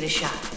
get a shot.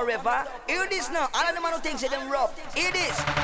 Forever. Hear this now. All of them man who thinks them rough. Hear this.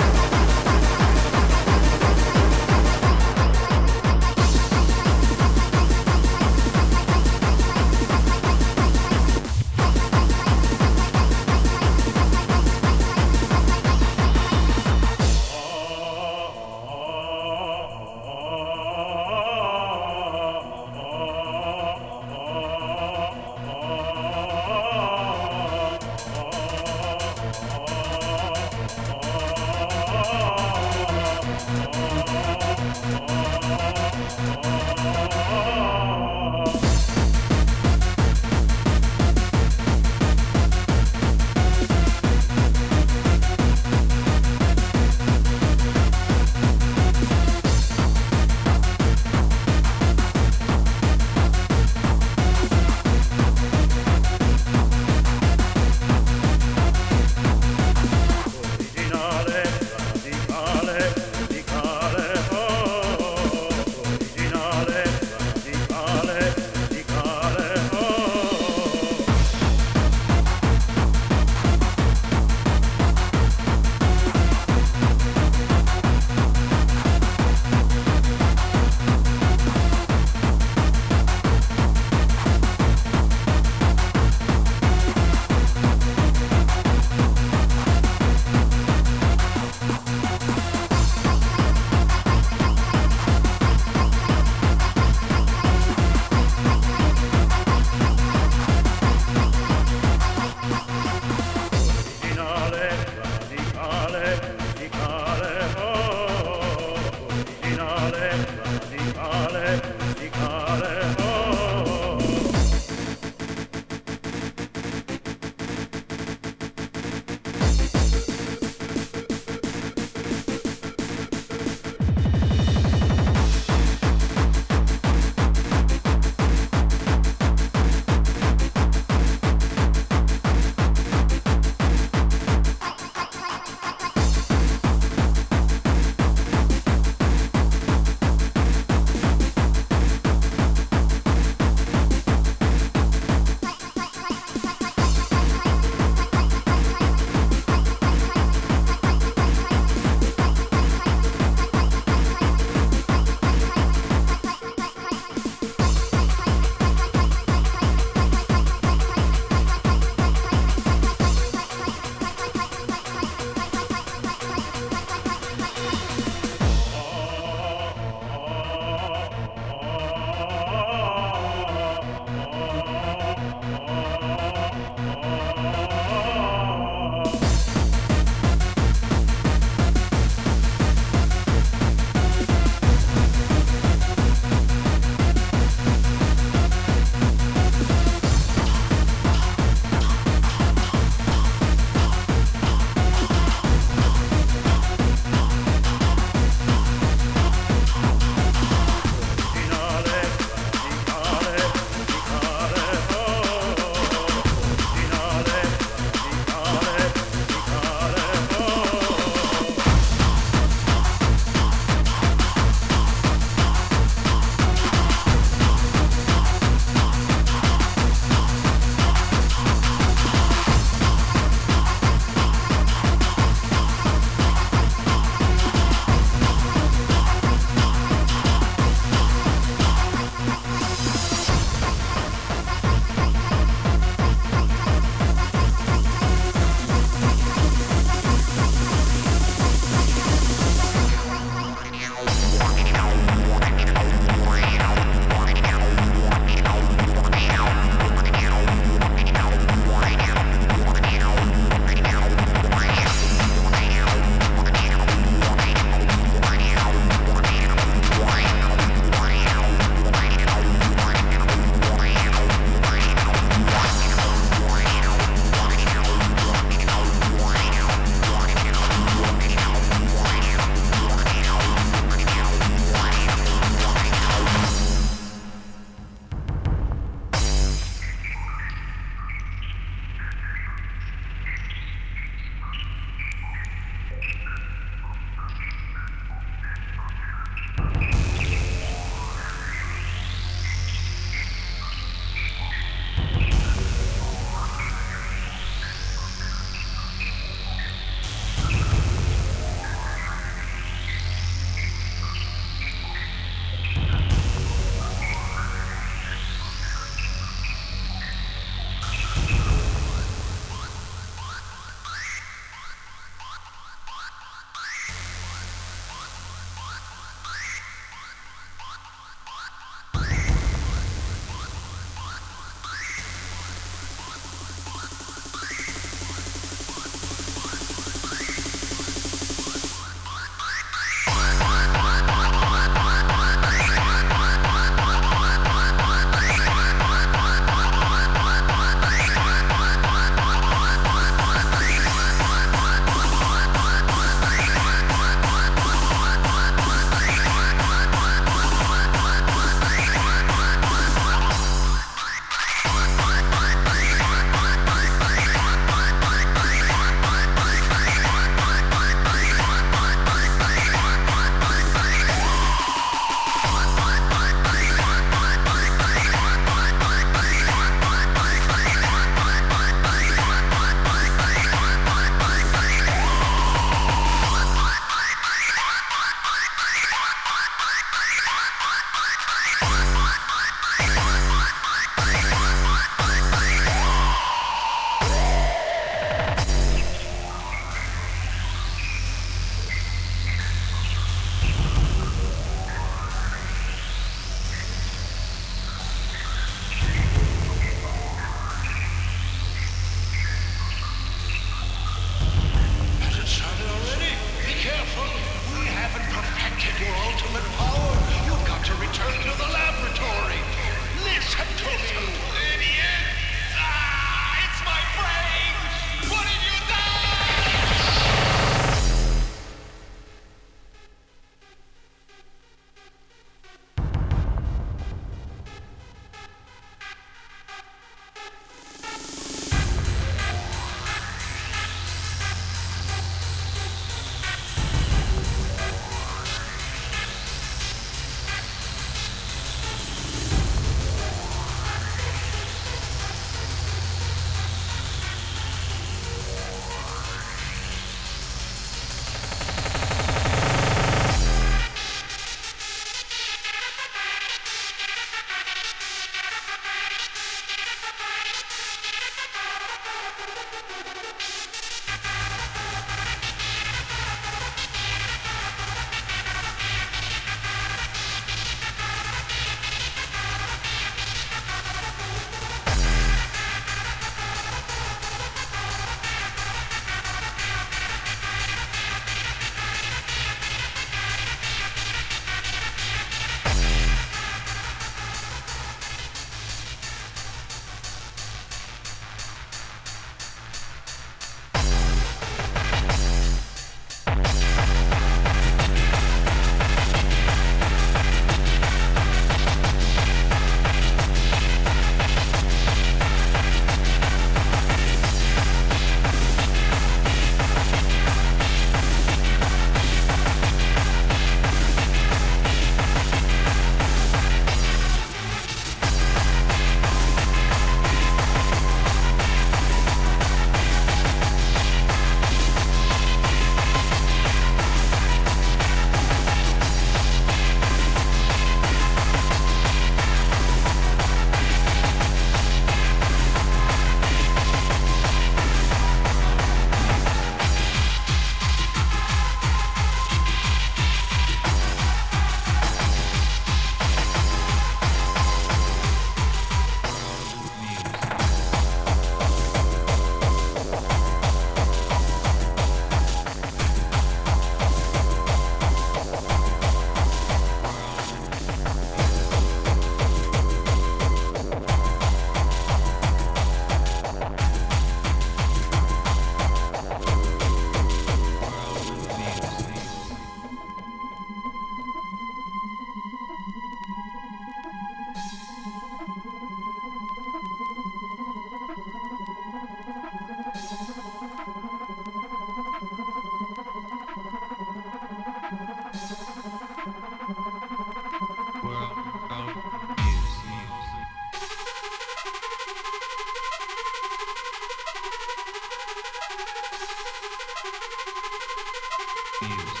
Cheers.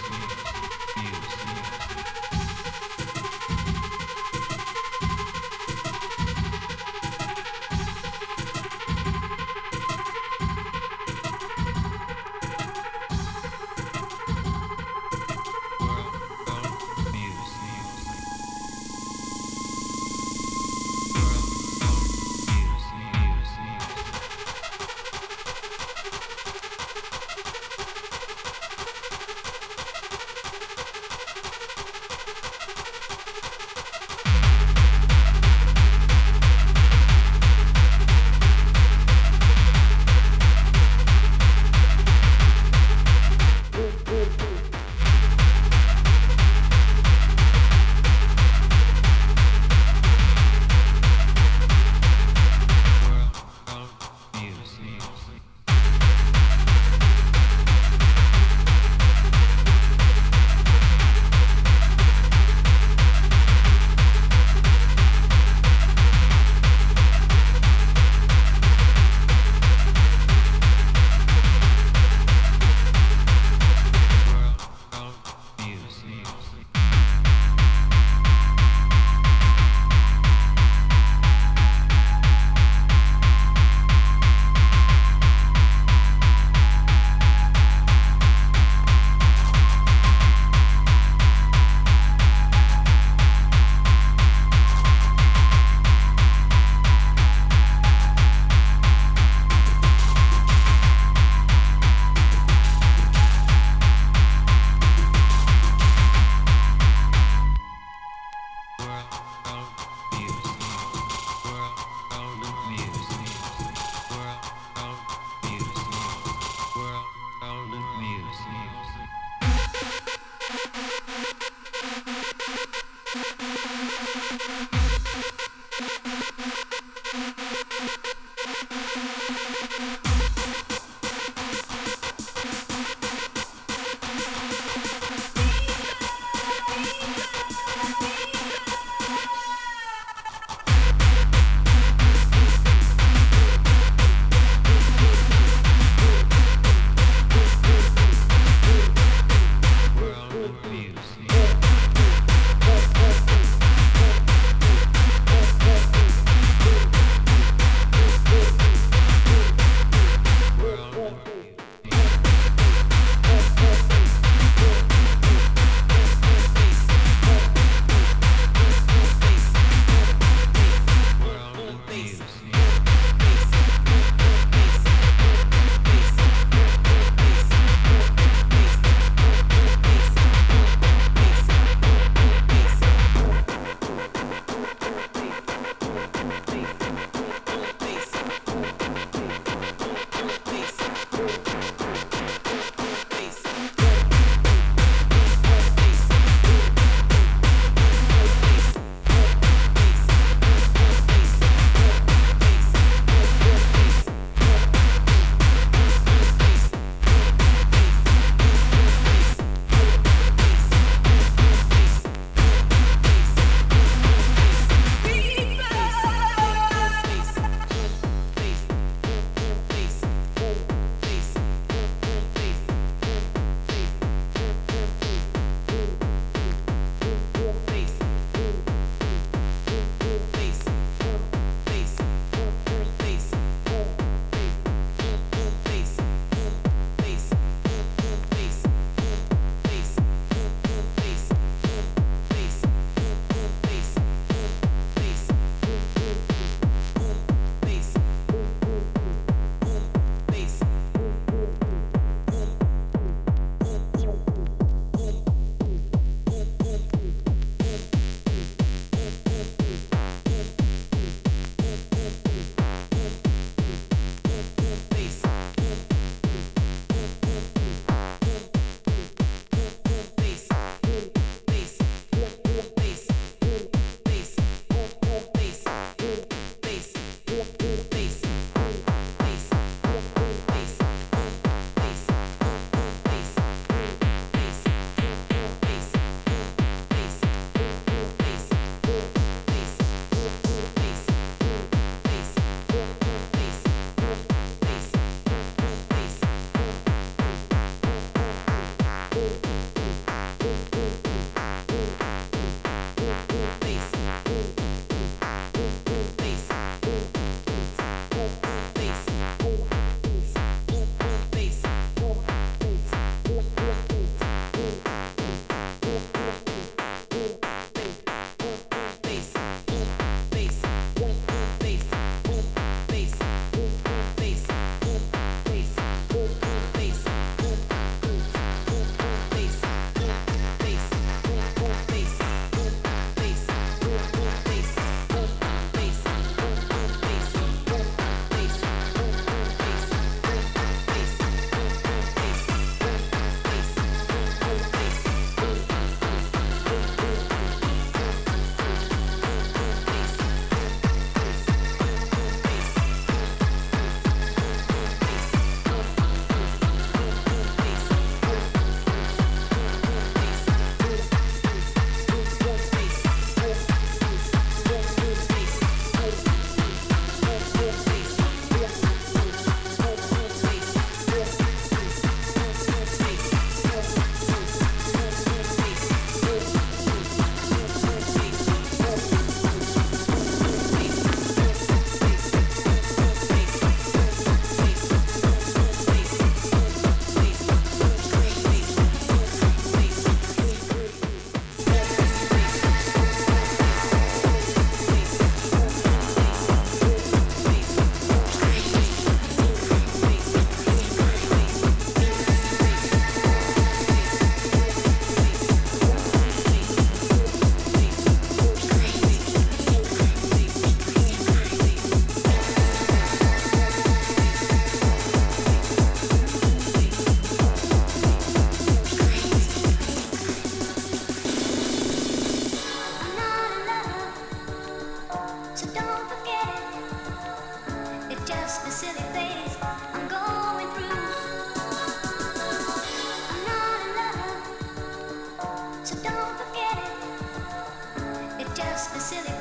just a silly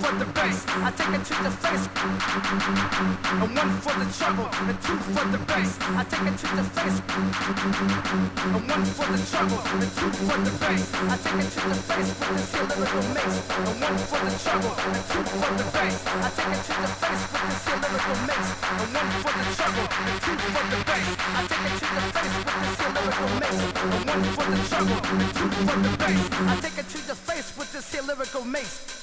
for the bass. I take it to the face. And one for the trouble, and two for the bass. I take it to the face. And one for the trouble, and two for the bass. I take it to the face with this here lyrical mix. And one for the trouble, and two for the bass. I take it to the face with this here lyrical mix. And one for the trouble, and two for the bass. I take it to the face with this here lyrical mix. And one for the trouble, and two for the bass. I take it to the face with this here lyrical mace.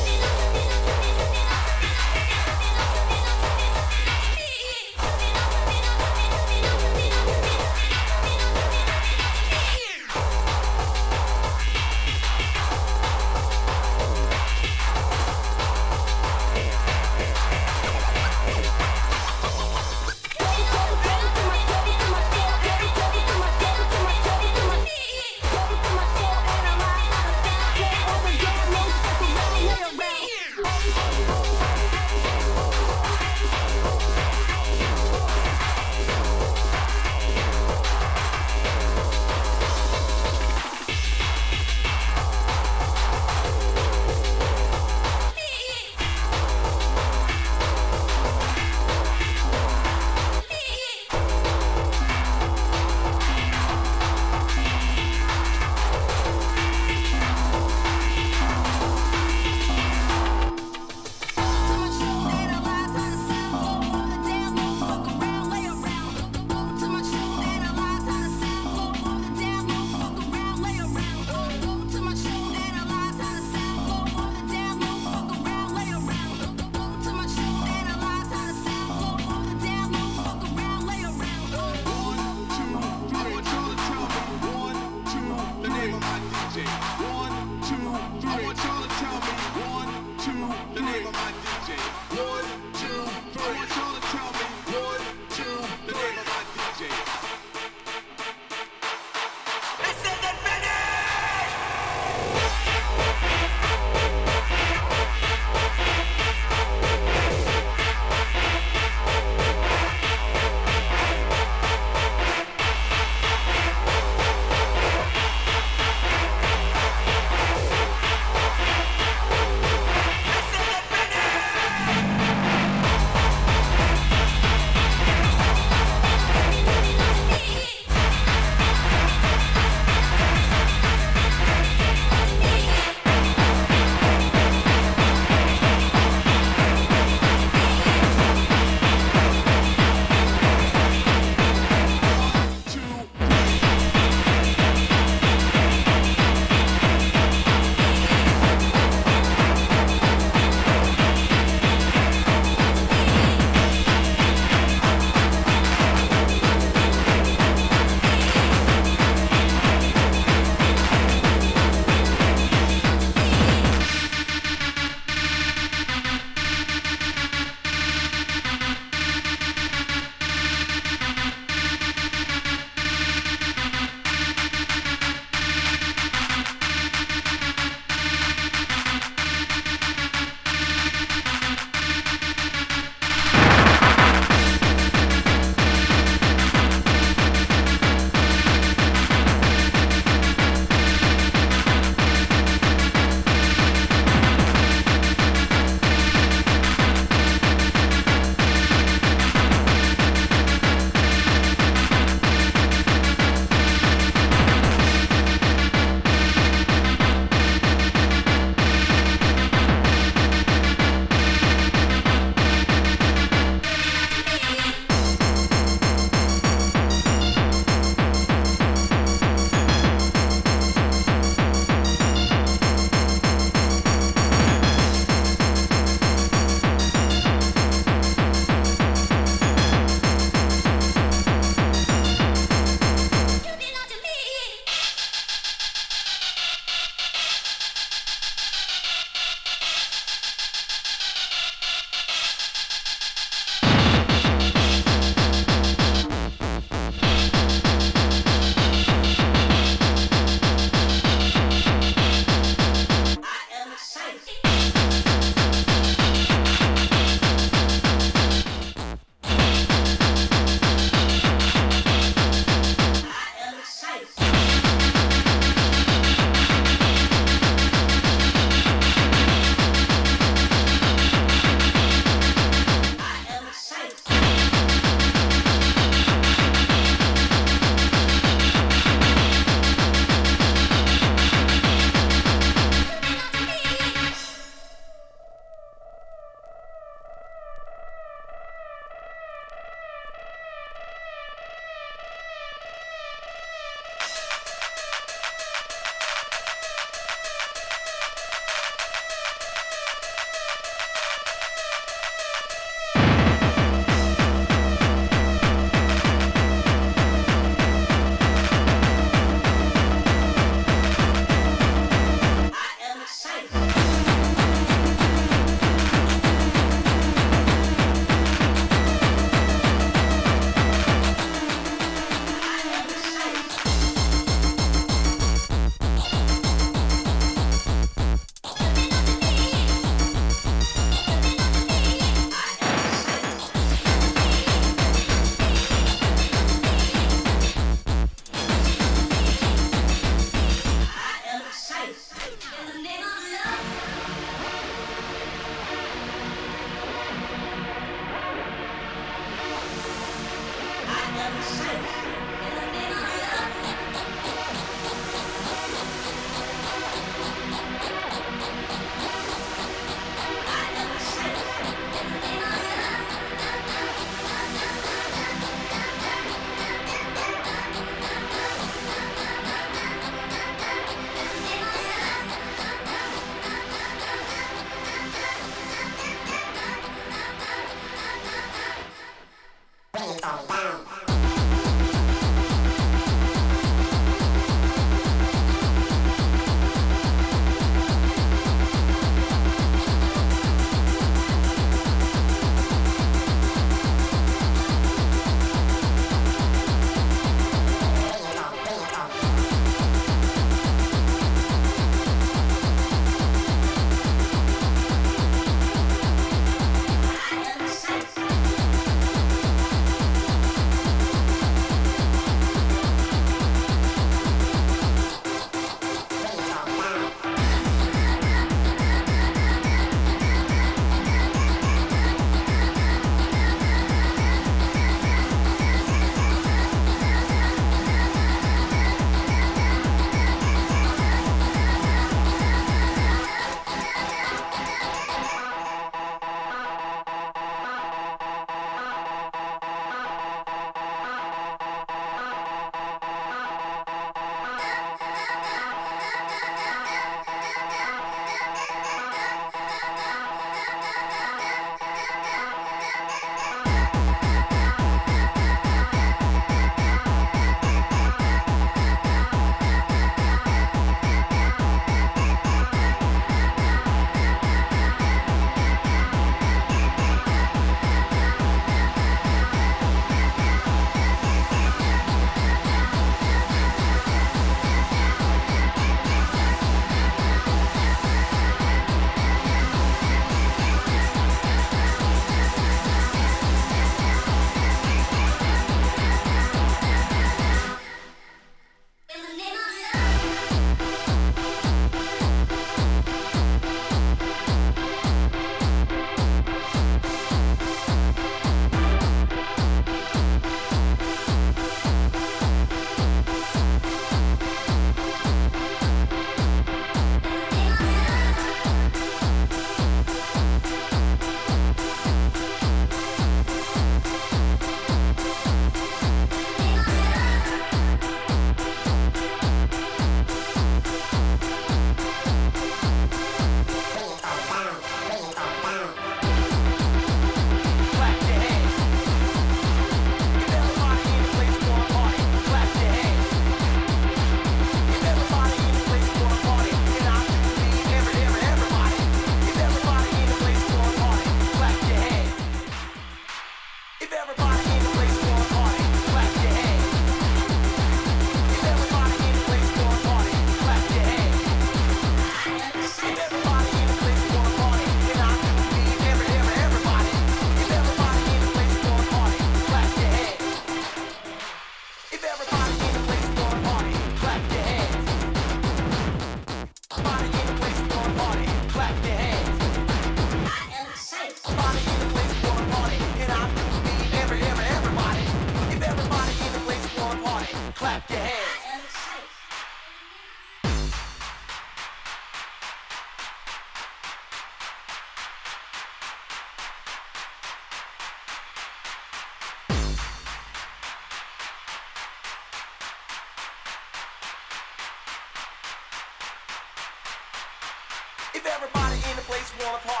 In the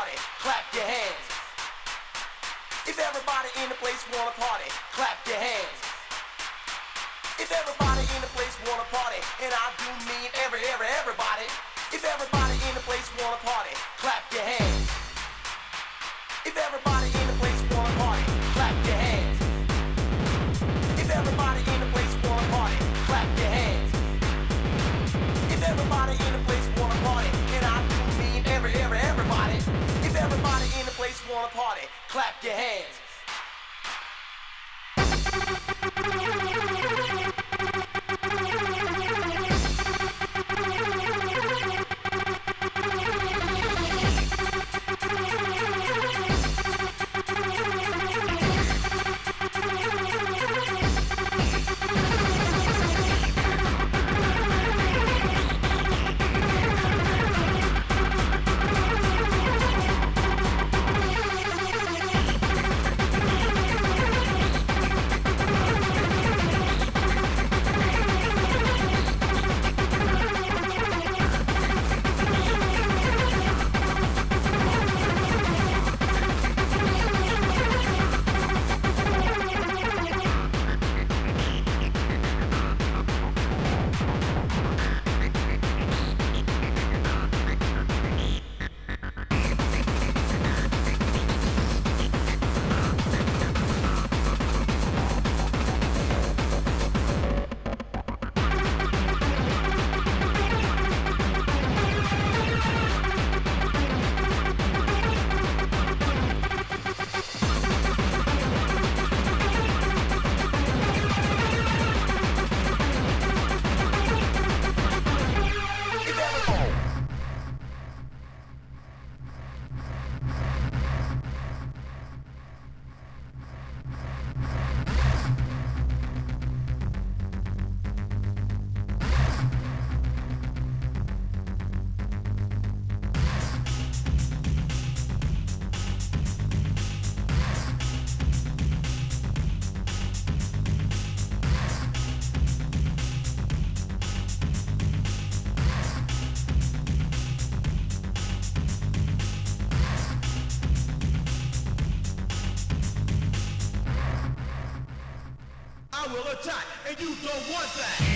will attack, and you don't want that.